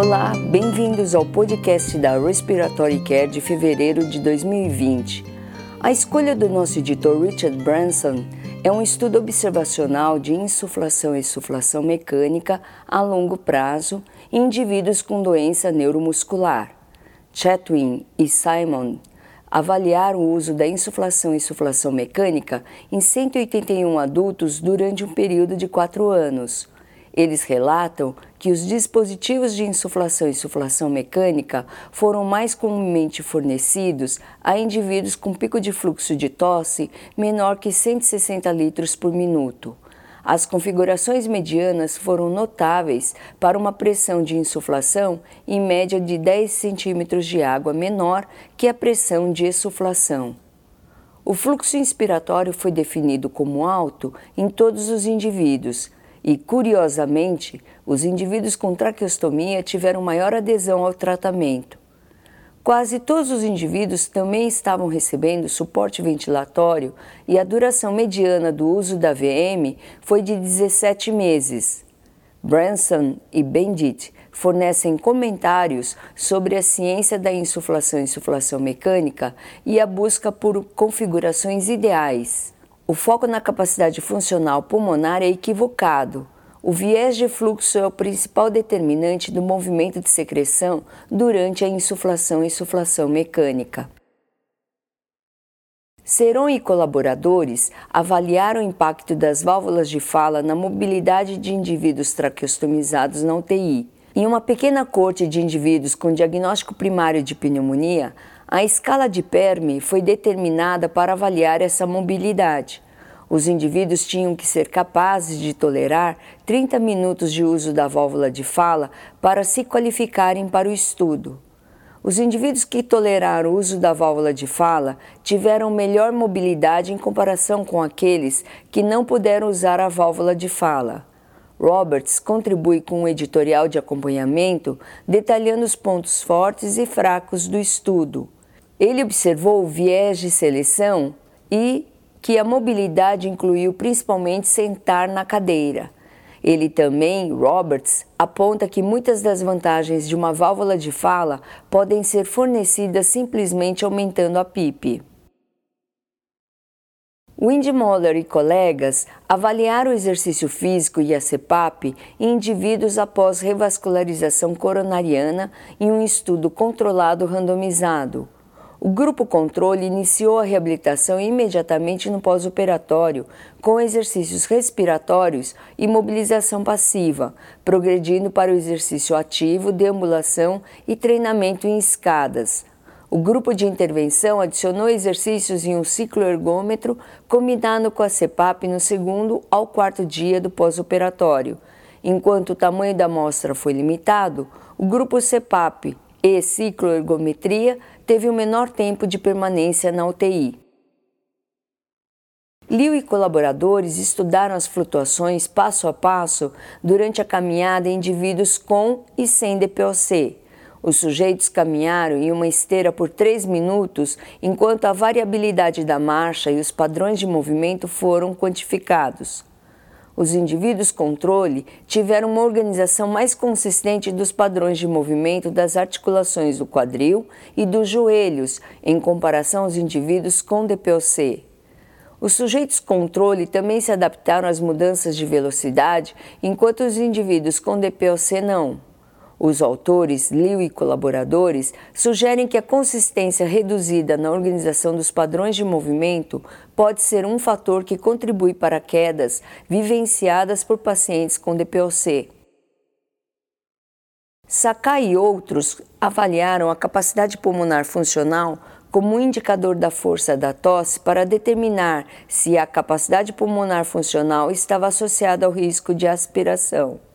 Olá, bem-vindos ao podcast da Respiratory Care de fevereiro de 2020. A escolha do nosso editor Richard Branson é um estudo observacional de insuflação e suflação mecânica a longo prazo em indivíduos com doença neuromuscular. Chatwin e Simon avaliaram o uso da insuflação e suflação mecânica em 181 adultos durante um período de quatro anos. Eles relatam que os dispositivos de insuflação e insuflação mecânica foram mais comumente fornecidos a indivíduos com pico de fluxo de tosse menor que 160 litros por minuto. As configurações medianas foram notáveis para uma pressão de insuflação em média de 10 centímetros de água menor que a pressão de exuflação. O fluxo inspiratório foi definido como alto em todos os indivíduos, e, curiosamente, os indivíduos com traqueostomia tiveram maior adesão ao tratamento. Quase todos os indivíduos também estavam recebendo suporte ventilatório e a duração mediana do uso da VM foi de 17 meses. Branson e Bendit fornecem comentários sobre a ciência da insuflação e insuflação mecânica e a busca por configurações ideais. O foco na capacidade funcional pulmonar é equivocado. O viés de fluxo é o principal determinante do movimento de secreção durante a insuflação e insuflação mecânica. Seron e colaboradores avaliaram o impacto das válvulas de fala na mobilidade de indivíduos traqueostomizados na UTI. Em uma pequena corte de indivíduos com diagnóstico primário de pneumonia, a escala de PERME foi determinada para avaliar essa mobilidade. Os indivíduos tinham que ser capazes de tolerar 30 minutos de uso da válvula de fala para se qualificarem para o estudo. Os indivíduos que toleraram o uso da válvula de fala tiveram melhor mobilidade em comparação com aqueles que não puderam usar a válvula de fala. Roberts contribui com um editorial de acompanhamento detalhando os pontos fortes e fracos do estudo. Ele observou o viés de seleção e que a mobilidade incluiu principalmente sentar na cadeira. Ele também, Roberts, aponta que muitas das vantagens de uma válvula de fala podem ser fornecidas simplesmente aumentando a PIP. Windmoller e colegas avaliaram o exercício físico e a CPAP em indivíduos após revascularização coronariana em um estudo controlado randomizado. O grupo controle iniciou a reabilitação imediatamente no pós-operatório, com exercícios respiratórios e mobilização passiva, progredindo para o exercício ativo, deambulação e treinamento em escadas. O grupo de intervenção adicionou exercícios em um ciclo ergômetro, combinado com a CEPAP no segundo ao quarto dia do pós-operatório. Enquanto o tamanho da amostra foi limitado, o grupo CEPAP e cicloergometria teve o menor tempo de permanência na UTI. Liu e colaboradores estudaram as flutuações passo a passo durante a caminhada em indivíduos com e sem DPOC. Os sujeitos caminharam em uma esteira por três minutos enquanto a variabilidade da marcha e os padrões de movimento foram quantificados. Os indivíduos controle tiveram uma organização mais consistente dos padrões de movimento das articulações do quadril e dos joelhos, em comparação aos indivíduos com DPOC. Os sujeitos controle também se adaptaram às mudanças de velocidade, enquanto os indivíduos com DPOC não. Os autores, Liu e colaboradores, sugerem que a consistência reduzida na organização dos padrões de movimento pode ser um fator que contribui para quedas vivenciadas por pacientes com DPOC. Sakai e outros avaliaram a capacidade pulmonar funcional como um indicador da força da tosse para determinar se a capacidade pulmonar funcional estava associada ao risco de aspiração.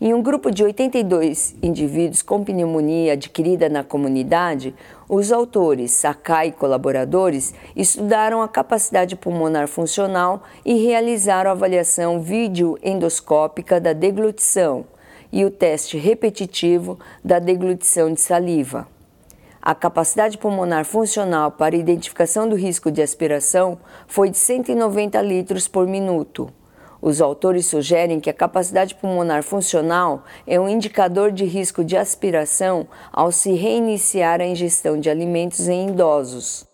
Em um grupo de 82 indivíduos com pneumonia adquirida na comunidade, os autores, Sakai e colaboradores estudaram a capacidade pulmonar funcional e realizaram a avaliação videoendoscópica da deglutição e o teste repetitivo da deglutição de saliva. A capacidade pulmonar funcional para identificação do risco de aspiração foi de 190 litros por minuto. Os autores sugerem que a capacidade pulmonar funcional é um indicador de risco de aspiração ao se reiniciar a ingestão de alimentos em idosos.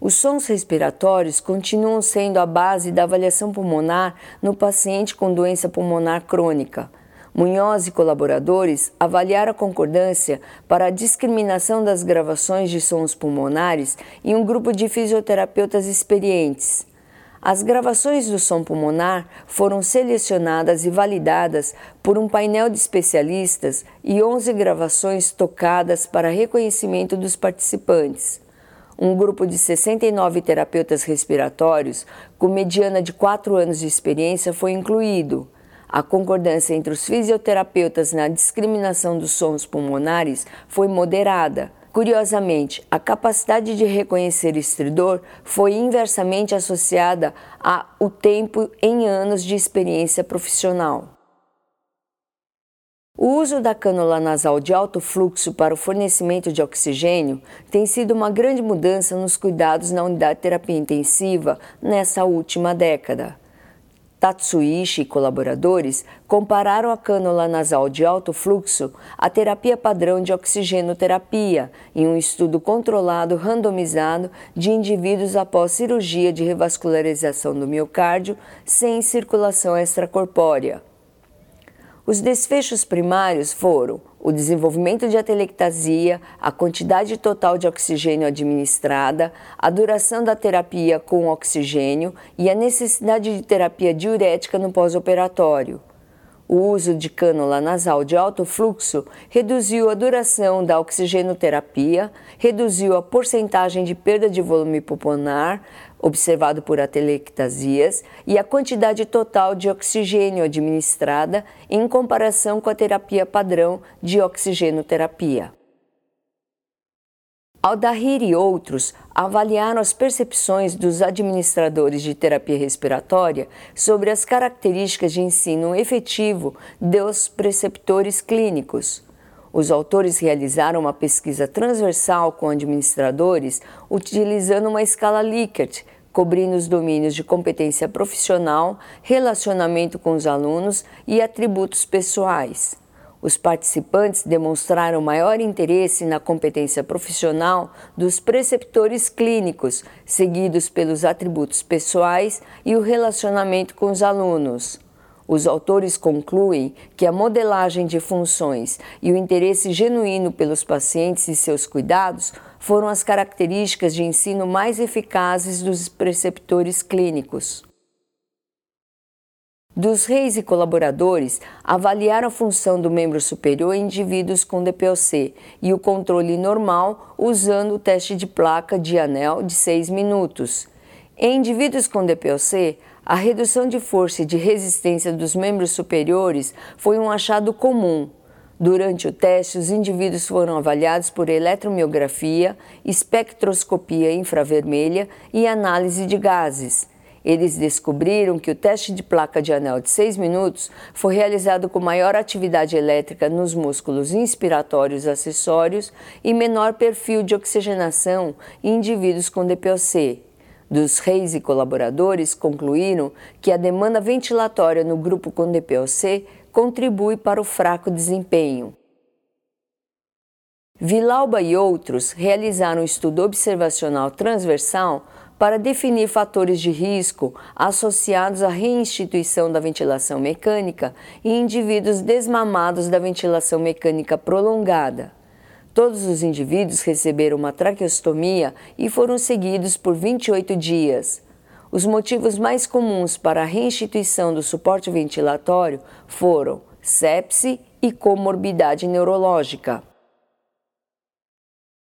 Os sons respiratórios continuam sendo a base da avaliação pulmonar no paciente com doença pulmonar crônica. Munhoz e colaboradores avaliaram a concordância para a discriminação das gravações de sons pulmonares em um grupo de fisioterapeutas experientes. As gravações do som pulmonar foram selecionadas e validadas por um painel de especialistas e 11 gravações tocadas para reconhecimento dos participantes. Um grupo de 69 terapeutas respiratórios, com mediana de 4 anos de experiência, foi incluído. A concordância entre os fisioterapeutas na discriminação dos sons pulmonares foi moderada Curiosamente, a capacidade de reconhecer estridor foi inversamente associada ao tempo em anos de experiência profissional. O uso da cânula nasal de alto fluxo para o fornecimento de oxigênio tem sido uma grande mudança nos cuidados na unidade de terapia intensiva nessa última década. Tatsuishi e colaboradores compararam a cânula nasal de alto fluxo à terapia padrão de oxigenoterapia em um estudo controlado randomizado de indivíduos após cirurgia de revascularização do miocárdio sem circulação extracorpórea. Os desfechos primários foram o desenvolvimento de atelectasia, a quantidade total de oxigênio administrada, a duração da terapia com oxigênio e a necessidade de terapia diurética no pós-operatório. O uso de cânula nasal de alto fluxo reduziu a duração da oxigenoterapia, reduziu a porcentagem de perda de volume pulmonar, observado por atelectasias, e a quantidade total de oxigênio administrada em comparação com a terapia padrão de oxigenoterapia. Aldahir e outros avaliaram as percepções dos administradores de terapia respiratória sobre as características de ensino efetivo dos preceptores clínicos. Os autores realizaram uma pesquisa transversal com administradores utilizando uma escala Likert, cobrindo os domínios de competência profissional, relacionamento com os alunos e atributos pessoais. Os participantes demonstraram maior interesse na competência profissional dos preceptores clínicos, seguidos pelos atributos pessoais e o relacionamento com os alunos. Os autores concluem que a modelagem de funções e o interesse genuíno pelos pacientes e seus cuidados foram as características de ensino mais eficazes dos preceptores clínicos. Dos reis e colaboradores, avaliaram a função do membro superior em indivíduos com DPOC e o controle normal usando o teste de placa de anel de 6 minutos. Em indivíduos com DPOC, a redução de força e de resistência dos membros superiores foi um achado comum. Durante o teste, os indivíduos foram avaliados por eletromiografia, espectroscopia infravermelha e análise de gases. Eles descobriram que o teste de placa de anel de 6 minutos foi realizado com maior atividade elétrica nos músculos inspiratórios acessórios e menor perfil de oxigenação em indivíduos com DPOC dos reis e colaboradores concluíram que a demanda ventilatória no grupo com DPOC contribui para o fraco desempenho. Vilauba e outros realizaram um estudo observacional transversal para definir fatores de risco associados à reinstituição da ventilação mecânica em indivíduos desmamados da ventilação mecânica prolongada. Todos os indivíduos receberam uma traqueostomia e foram seguidos por 28 dias. Os motivos mais comuns para a reinstituição do suporte ventilatório foram sepse e comorbidade neurológica.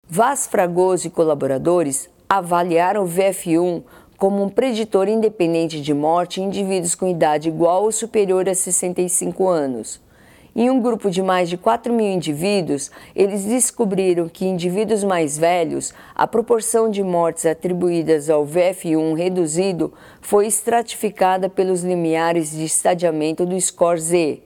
Vaz Fragoso e colaboradores avaliaram o VF1 como um preditor independente de morte em indivíduos com idade igual ou superior a 65 anos. Em um grupo de mais de 4 mil indivíduos, eles descobriram que em indivíduos mais velhos, a proporção de mortes atribuídas ao VF1 reduzido foi estratificada pelos limiares de estadiamento do score Z,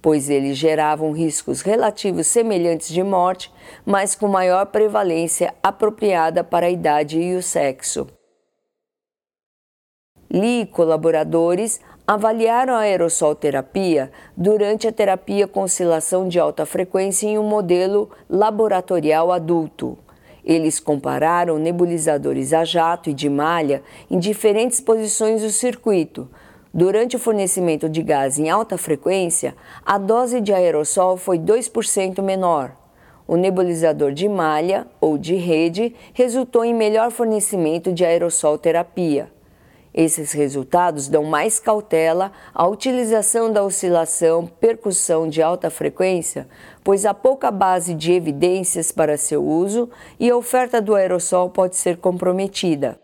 pois eles geravam riscos relativos semelhantes de morte, mas com maior prevalência apropriada para a idade e o sexo. Lee e colaboradores avaliaram a aerossol terapia durante a terapia com oscilação de alta frequência em um modelo laboratorial adulto. Eles compararam nebulizadores a jato e de malha em diferentes posições do circuito. Durante o fornecimento de gás em alta frequência, a dose de aerossol foi 2% menor. O nebulizador de malha ou de rede resultou em melhor fornecimento de aerossol terapia. Esses resultados dão mais cautela à utilização da oscilação percussão de alta frequência, pois há pouca base de evidências para seu uso e a oferta do aerossol pode ser comprometida.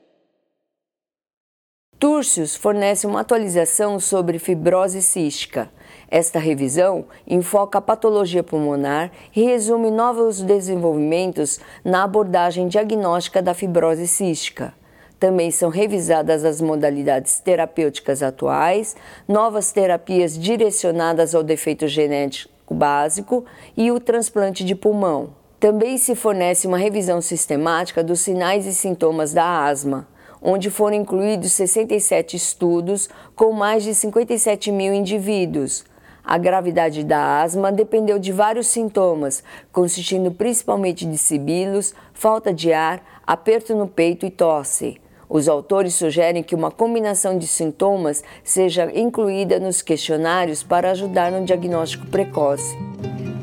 Túrcios fornece uma atualização sobre fibrose cística. Esta revisão enfoca a patologia pulmonar e resume novos desenvolvimentos na abordagem diagnóstica da fibrose cística. Também são revisadas as modalidades terapêuticas atuais, novas terapias direcionadas ao defeito genético básico e o transplante de pulmão. Também se fornece uma revisão sistemática dos sinais e sintomas da asma, onde foram incluídos 67 estudos com mais de 57 mil indivíduos. A gravidade da asma dependeu de vários sintomas, consistindo principalmente de sibilos, falta de ar, aperto no peito e tosse. Os autores sugerem que uma combinação de sintomas seja incluída nos questionários para ajudar no diagnóstico precoce.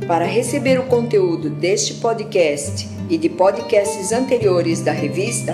Para receber o conteúdo deste podcast e de podcasts anteriores da revista,